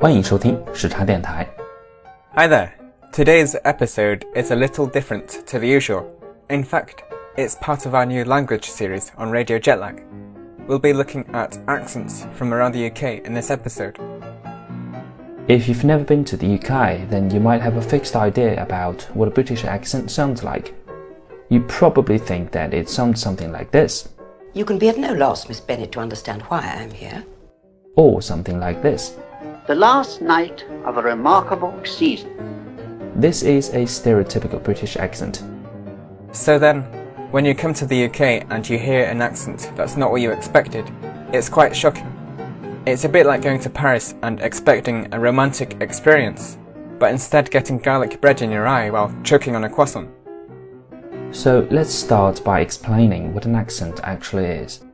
欢迎收听时差电台。Hi there. Today's episode is a little different to the usual. In fact, it's part of our new language series on Radio Jet Lag. We'll be looking at accents from around the UK in this episode. If you've never been to the UK, then you might have a fixed idea about what a British accent sounds like. You probably think that it sounds something like this. You can be at no loss, Miss Bennet, to understand why I'm here. Or something like this the last night of a remarkable season. This is a stereotypical British accent. So then, when you come to the UK and you hear an accent that's not what you expected, it's quite shocking. It's a bit like going to Paris and expecting a romantic experience, but instead getting garlic bread in your eye while choking on a croissant. So let's start by explaining what an accent actually is.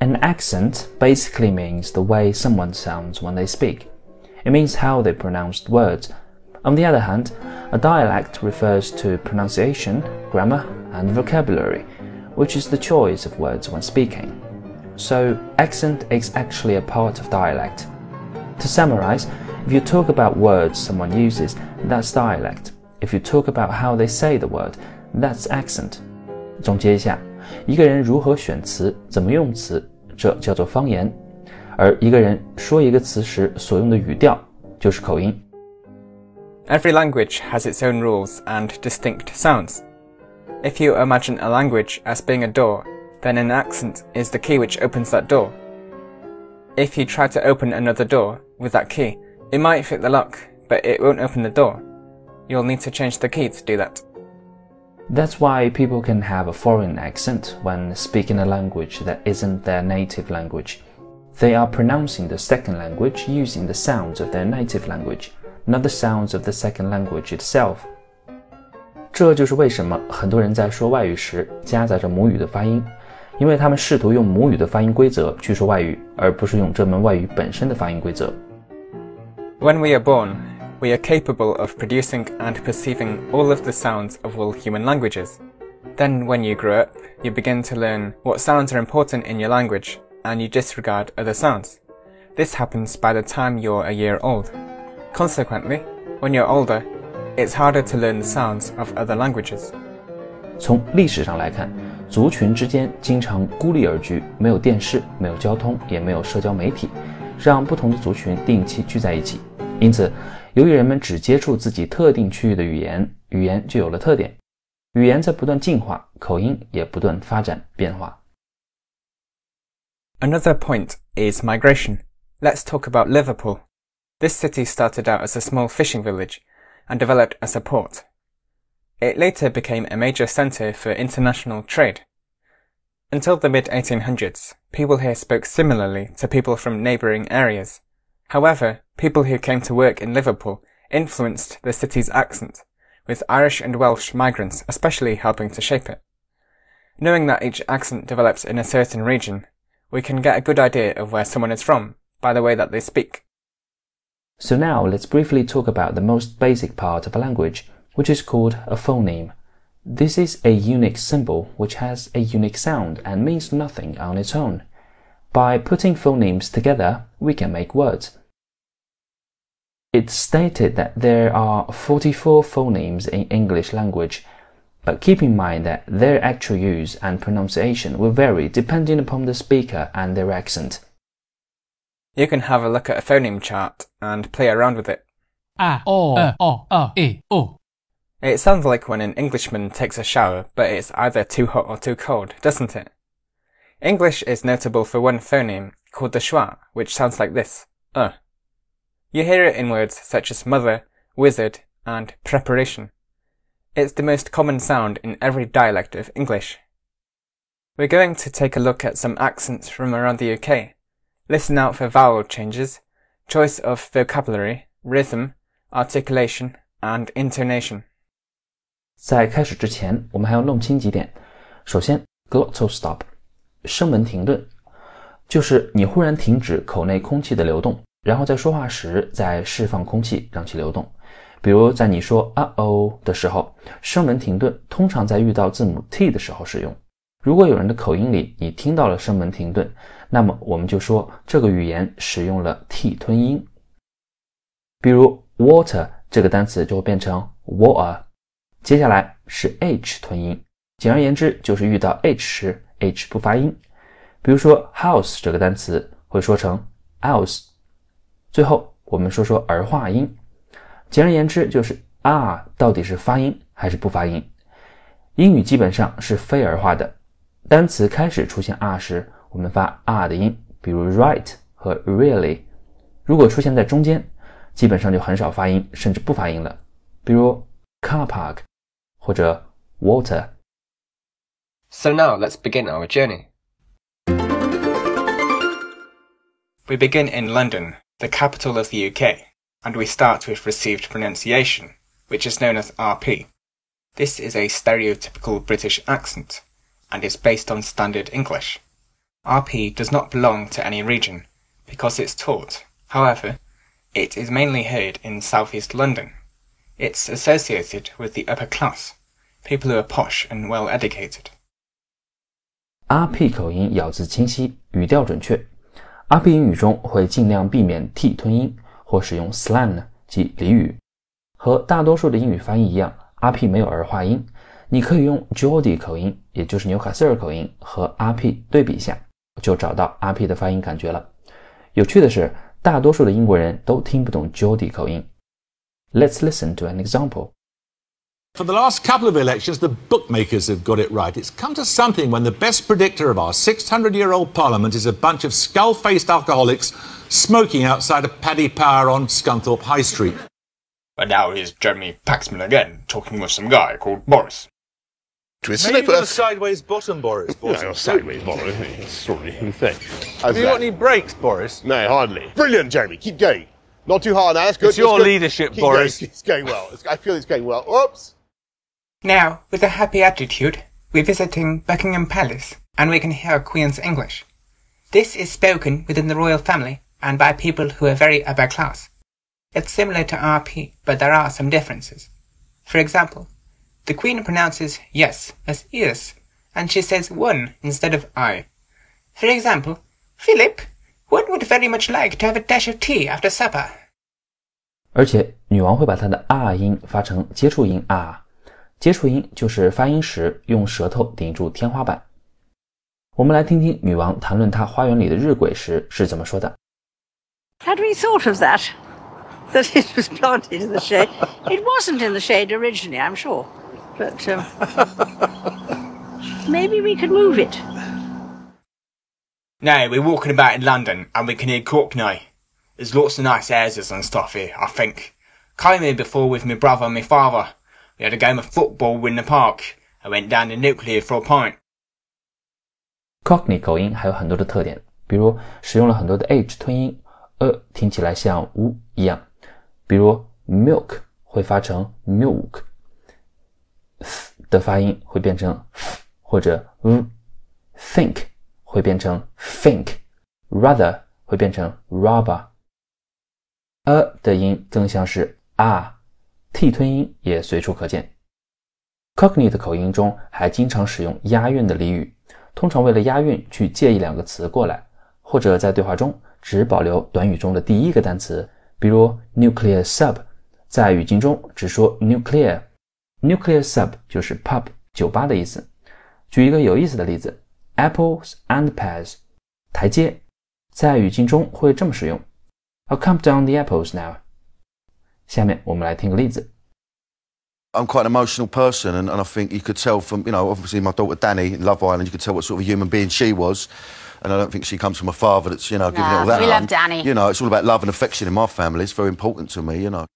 An accent basically means the way someone sounds when they speak. It means how they pronounce words. On the other hand, a dialect refers to pronunciation, grammar, and vocabulary, which is the choice of words when speaking. So, accent is actually a part of dialect. To summarize, if you talk about words someone uses, that's dialect. If you talk about how they say the word, that's accent. 总结一下， 一个人如何选词，怎么用词，这叫做方言；而一个人说一个词时所用的语调，就是口音。 Every language has its own rules and distinct sounds. If you imagine a language as being a door, then an accent is the key which opens that door. If you try to open another door with that key, it might fit the lock, but it won't open the door. You'll need to change the key to do that. That's why people can have a foreign accent when speaking a language that isn't their native language. They are pronouncing the second language using the sounds of their native language, not the sounds of the second language itself. 这就是为什么很多人在说外语时夹杂着母语的发音，因为他们试图用母语的发音规则去说外语，而不是用这门外语本身的发音规则。 When we are born, we are capable of producing and perceiving all of the sounds of all human languages. Then, when you grow up, you begin to learn what sounds are important in your language, and you disregard other sounds. This happens by the time you're a year old. Consequently, when you're older, it's harder to learn the sounds of other languages. 从历史上来看，族群之间经常孤立而居，没有电视，没有交通，也没有社交媒体，让不同的族群定期聚在一起。因此， 由于人们只接触自己特定区域的语言，语言就有了特点。语言在不断进化，口音也不断发展变化。 Another point is migration. Let's talk about Liverpool. This city started out as a small fishing village and developed as a port. It later became a major centre for international trade. Until the mid 1800s, people here spoke similarly to people from neighbouring areas. However, people who came to work in Liverpool influenced the city's accent, with Irish and Welsh migrants especially helping to shape it. Knowing that each accent develops in a certain region, we can get a good idea of where someone is from by the way that they speak. So now let's briefly talk about the most basic part of a language, which is called a phoneme. This is a unique symbol which has a unique sound and means nothing on its own. By putting phonemes together, we can make words. It's stated that there are 44 phonemes in English language, but keep in mind that their actual use and pronunciation will vary depending upon the speaker and their accent. You can have a look at a phoneme chart and play around with it. A O E O O E O. It sounds like when an Englishman takes a shower, but it's either too hot or too cold, doesn't it? English is notable for one phoneme called the schwa, which sounds like this, uh. You hear it in words such as mother, wizard, and preparation. It's the most common sound in every dialect of English. We're going to take a look at some accents from around the UK. Listen out for vowel changes, choice of vocabulary, rhythm, articulation, and intonation. 在开始之前，我们还要弄清几点。首先，glottal stop，声门停顿，就是你忽然停止口内空气的流动， 然后在说话时再释放空气，让其流动。比如在你说啊哦的时候，声门停顿，通常在遇到字母 t 的时候使用。如果有人的口音里你听到了声门停顿，那么我们就说这个语言使用了 t 吞音。比如 water 这个单词就会变成 water。接下来是 h 吞音，简而言之就是遇到 h 时 h 不发音。比如说 house 这个单词会说成 house。最后我们说说儿化音，简而言之就是 r 到底是发音还是不发音。英语基本上是非儿化的，单词开始出现 r 时，我们发 r 的音，比如 right 和 really。如果出现在中间，基本上就很少发音，甚至不发音了，比如 car park 或者 water。So now let's begin our journey. We begin in London, the capital of the UK, and we start with received pronunciation, which is known as RP. This is a stereotypical British accent, and is based on Standard English. RP does not belong to any region, because it's taught. However, it is mainly heard in southeast London. It's associated with the upper class, people who are posh and well educated. RP 口音咬字清晰，语调准确。 RP 英语中会尽量避免 t 吞音，或使用 slang 即俚语。和大多数的英语发音一样，RP 没有儿化音。你可以用 Geordie 口音，也就是纽卡斯尔口音，和 RP 对比一下，就找到 RP 的发音感觉了。有趣的是，大多数的英国人都听不懂 Geordie 口音。Let's listen to an example. For the last couple of elections, the bookmakers have got it right. It's come to something when the best predictor of our 600 year old parliament is a bunch of skull faced alcoholics smoking outside a Paddy Power on Scunthorpe High Street. But now here's Jeremy Paxman again, talking with some guy called Boris. twist. Maybe They put with a- a sideways bottom, Boris. Boris. No, sideways, Boris. Sorry, you think. Have you got any brakes, Boris? No, hardly. Brilliant, Jeremy. Keep going. Not too hard now. That's good. It's your That's good. leadership, Keep Boris. Going. It's going well. It's, I feel it's going well. Oops. Now, with a happy attitude, we're visiting Buckingham Palace, and we can hear Queen's English. This is spoken within the royal family and by people who are very upper class. It's similar to RP, but there are some differences. For example, the Queen pronounces yes as yes, and she says one instead of I. For example, Philip, one would very much like to have a dash of tea after supper. 而且女王会把她的 r 音发成接触音 r， 接触音就是发音时用舌头顶住天花板。我们来听听女王谈论她花园里的日晷时是怎么说的。 Had we thought of that? That it was planted in the shade? it wasn't in the shade originally, I'm sure. But um, maybe we could move it. No, we're walking about in London and we can hear Cockney. There's lots of nice houses and stuff here, I think. Came here before with my brother and my father. We had a game of football in the park. I went down to Nuclear for a pint. Cockney 口音还有很多的特点，比如使用了很多的 h 吞音，呃，听起来像 u 一样。比如 milk 会发成 milk，的发音会变成 f 或者 v，think 会变成 think，rather 会变成 rather。a 的音更像是 r，t 吞音也随处可见。Cockney 的口音中还经常使用押韵的俚语，通常为了押韵去借一两个词过来，或者在对话中只保留短语中的第一个单词，比如 nuclear sub，在语境中只说 nuclear，nuclear sub 就是 pub 酒吧的意思。举一个有意思的例子，apples and pears，台阶，在语境中会这么使用，I'll come down the apples now。下面我们来听个例子。I'm quite an emotional person, and, and I think you could tell from, you know, obviously my daughter Dani in Love Island, you could tell what sort of a human being she was. And I don't think she comes from a father that's, you know, giving it all that. We love Dani. You know, it's all about love and affection in my family. It's very important to me, you know.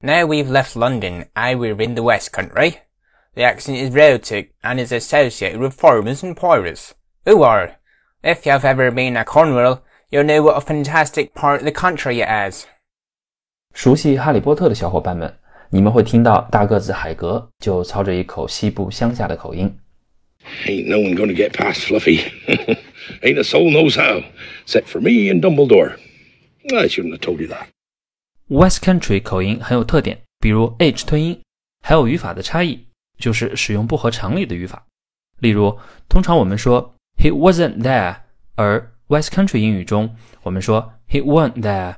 Now we've left London I we're in the West Country. The accent is rhotic and is associated with foreigners and pirates. Who are? If you've ever been in Cornwall, you'll know what a fantastic part of the country it is. 熟悉《哈利波特》的小伙伴们，你们会听到大个子海格就操着一口西部乡下的口音。Ain't no one gonna get past Fluffy. Ain't a soul knows how, except for me and Dumbledore. I shouldn't have told you that. West Country 口音很有特点，比如 h 吞音，还有语法的差异，就是使用不合常理的语法。例如，通常我们说 He wasn't there，而 West Country 英语中我们说 He weren't there。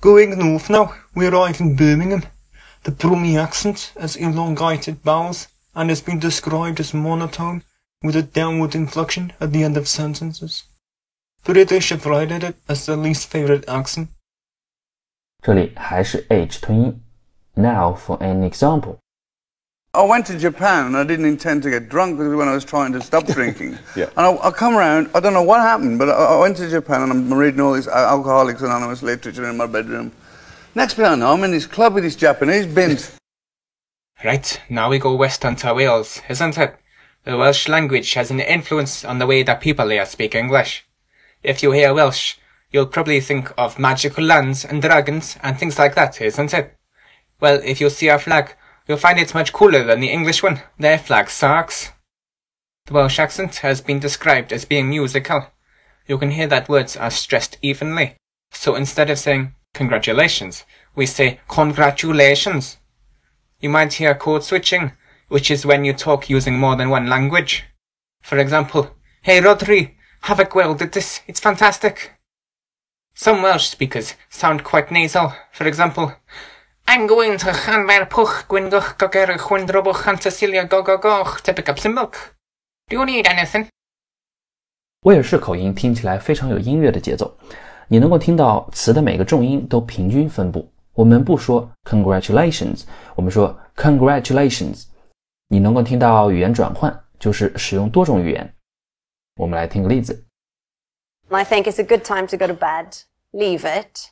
Going north now, we arrive in Birmingham. The Brummie accent has elongated vowels and has been described as monotone with a downward inflection at the end of sentences. British have rated it as their least favorite accent. 这里还是 h 吞音。Now for an example. I went to Japan and I didn't intend to get drunk when I was trying to stop drinking. yeah. And I, I, come around, I don't know what happened, but I, I, went to Japan and I'm reading all this uh, Alcoholics Anonymous literature in my bedroom. Next thing I know, I'm in this club with these Japanese bins. Right, now we go west onto Wales, isn't it? The Welsh language has an influence on the way that people here speak English. If you hear Welsh, you'll probably think of magical lands and dragons and things like that, isn't it? Well, if you see our flag, you'll find it's much cooler than the English one. Their flag sucks. The Welsh accent has been described as being musical. You can hear that words are stressed evenly. So instead of saying congratulations, we say congratulations. You might hear code switching, which is when you talk using more than one language. For example, Hey Rodri, have a gweld at this, it's fantastic. Some Welsh speakers sound quite nasal. For example, I'm going to Hanver Puch Gwyngoch Goger Chwindroboch Antasilia Gogogoch to pick up some milk. Do you need anything? 威尔士口音听起来非常有音乐的节奏，你能够听到词的每个重音都平均分布。我们不说 congratulations，我们说 congratulations。你能够听到语言转换，就是使用多种语言。我们来听个例子。I think it's a good time to go to bed. Leave it.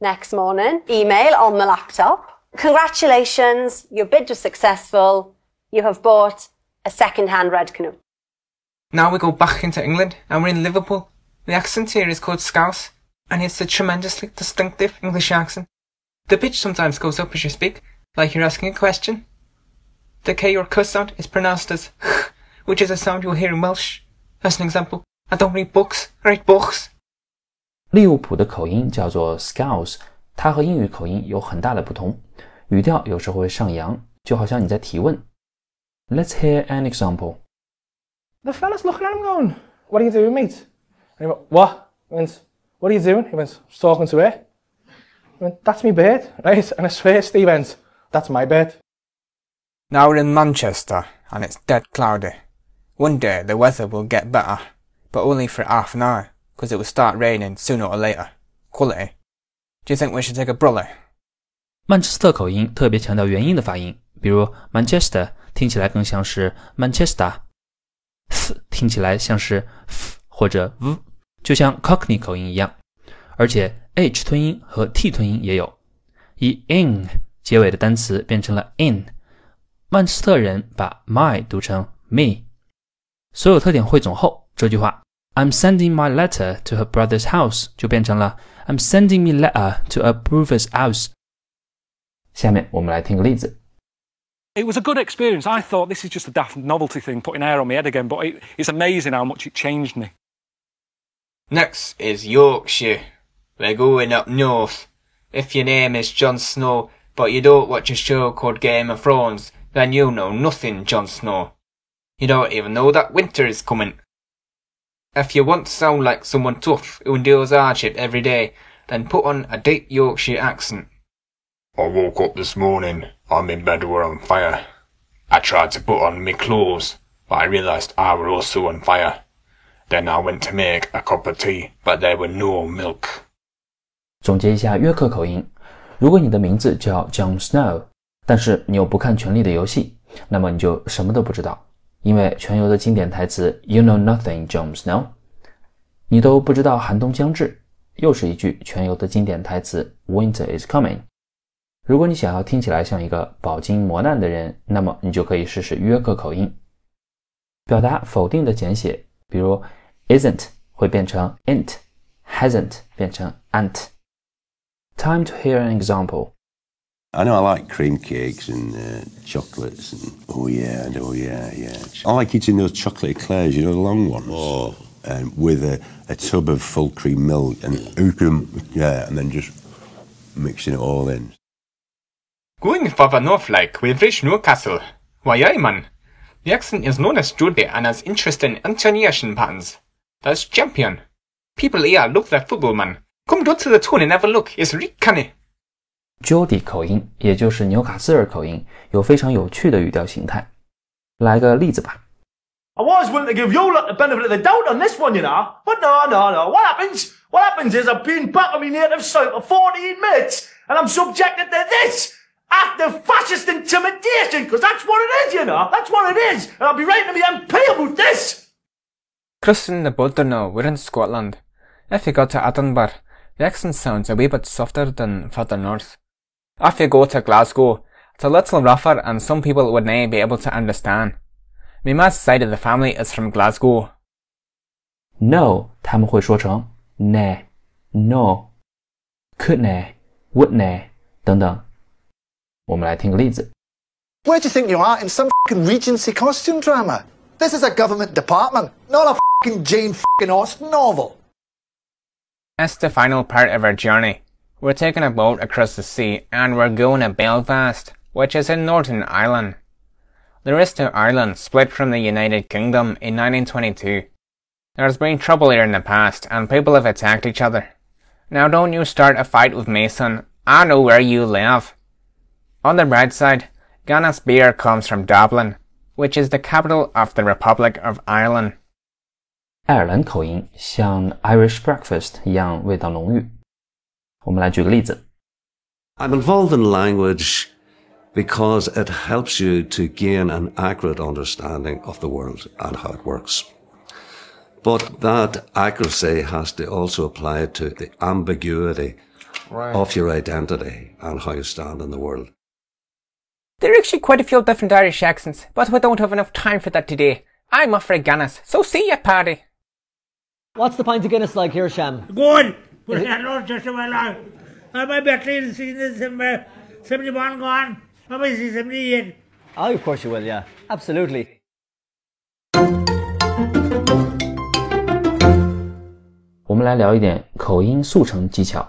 Next morning, email on the laptop. Congratulations, your bid was successful. You have bought a second-hand red canoe. Now we go back into England and we're in Liverpool. The accent here is called Scouse and it's a tremendously distinctive English accent. The pitch sometimes goes up as you speak, like you're asking a question. The K or K sound is pronounced as which is a sound you'll hear in Welsh. As an example, I don't read books, I read books. 利物浦的口音叫做 Scouse，它和英语口音有很大的不同，语调有时候会上扬，就好像你在提问。Let's hear an example. The fella's looking at him going, What are you doing, mate? And he went, What? He went, What are you doing? He went, I was talking to her. He went, That's me bed, right? And I swear Steve went, That's my bed. Now we're in Manchester and it's dead cloudy. One day the weather will get better, but only for half an hour Because it will start raining sooner or later. Quality. Do you think we should take a brolly? 曼彻斯特口音特别强调元音的发音，比如 Manchester 听起来更像是 Manchester，s 听起来像是 f 或者 v，就像 Cockney 口音一样。而且 h 吞音和 t 吞音也有，以 in 结尾的单词变成了 in。曼彻斯特人把 my 读成 me。所有特点汇总后，这句话 I'm sending my letter to her brother's house 就变成了 I'm sending me letter to a brother's house。下面我们来听个例子。It was a good experience. I thought this is just a daft novelty thing, putting air on my head again, but it, it's amazing how much it changed me. Next is Yorkshire. We're going up north. If your name is Jon Snow, but you don't watch a show called Game of Thrones, then you know nothing, Jon Snow. You don't even know that winter is coming. If you want to sound like someone tough who endures hardship every day, then put on a deep Yorkshire accent. I woke up this morning. I'm in bed we're on fire. I tried to put on my clothes, but I realised I was also on fire. Then I went to make a cup of tea, but there were no milk. 总结一下约克口音：如果你的名字叫 Jon Snow，但是你又不看《权力的游戏》，那么你就什么都不知道。 因为全游的经典台词 "You know nothing, jones now 你都不知道寒冬将至，又是一句全游的经典台词 "Winter is coming"。如果你想要听起来像一个饱经磨难的人，那么你就可以试试约克口音。表达否定的简写，比如 "isn't" 会变成 "int"，"hasn't" 变成 "ant"。Time to hear an example. I know I like cream cakes and uh, chocolates and oh yeah, oh yeah, yeah. I like eating those chocolate eclairs, you know, the long ones. Oh. Um, with a, a tub of full cream milk and yeah, and then just mixing it all in. Going further north like we've reached Newcastle. Why aye man. The accent is known as Geordie and has interesting intonation patterns. That's champion. People here love their football man. Come down to the tune and have a look. It's Rick canny. Geordie 口音，也就是纽卡斯尔口音，有非常有趣的语调形态。来个例子吧。I was willing to give you the benefit of the doubt on this one, you know, but no, no, no. What happens? What happens is I've been back on my native site for 14 minutes, and I'm subjected to this after fascist intimidation, because that's what it is, you know. That's what it is, and I'll be writing to the MP about this. Kristen the Bodderno, we're in Scotland. If you go to Edinburgh, the accent sounds a wee bit softer than further north. If you go to Glasgow, it's a little rougher and some people would not be able to understand. My ma's side of the family is from Glasgow. No，他们会说成 ne、no、could ne、would ne 等等。我们来听个例子。 Where do you think you are in some fucking Regency costume drama? This is a government department, not a fucking Jane fucking Austen novel. It's the final part of our journey. We're taking a boat across the sea and we're going to Belfast, which is in Northern Ireland. The rest of Ireland split from the United Kingdom in 1922. There's been trouble here in the past and people have attacked each other. Now don't you start a fight with me, son. I know where you live. On the bright side, Guinness beer comes from Dublin, which is the capital of the Republic of Ireland. 爱尔兰口音像 Irish breakfast 一样味道浓郁。 我们来举个例子。 I'm involved in language because it helps you to gain an accurate understanding of the world and how it works. But that accuracy has to also apply to the ambiguity Right. of your identity and how you stand in the world. There are actually quite a few different Irish accents, but we don't have enough time for that today. I'm off for Guinness, so see ya, Paddy. What's the pint of Guinness like here, Sham? Good. But I don't just my life. I might be clean seeing this number 71 gone. I might see 78. Oh, of course you will, yeah. Absolutely. 我们来聊一点口音速成技巧。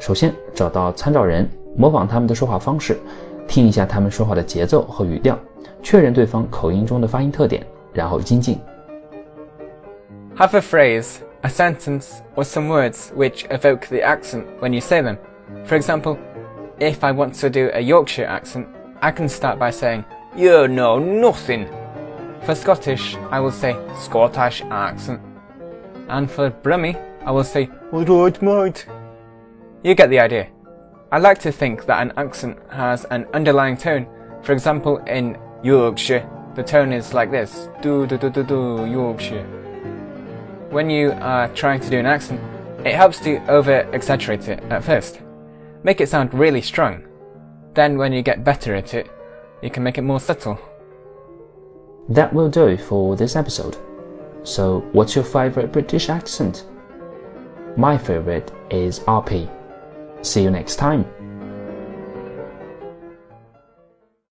首先，找到参照人，模仿他们的说话方式，听一下他们说话的节奏和语调，确认对方口音中的发音特点，然后精进。Have a phrase, a sentence, or some words which evoke the accent when you say them. For example, if I want to do a Yorkshire accent, I can start by saying, You know nothing. For Scottish, I will say Scottish accent. And for Brummie, I will say, Alright, mate. You get the idea. I like to think that an accent has an underlying tone. For example, in Yorkshire, the tone is like this do do do do do Yorkshire. When you are trying to do an accent, it helps to over exaggerate it at first. Make it sound really strong. Then, when you get better at it, you can make it more subtle. That will do for this episode. So, what's your favorite British accent? My favorite is RP. See you next time.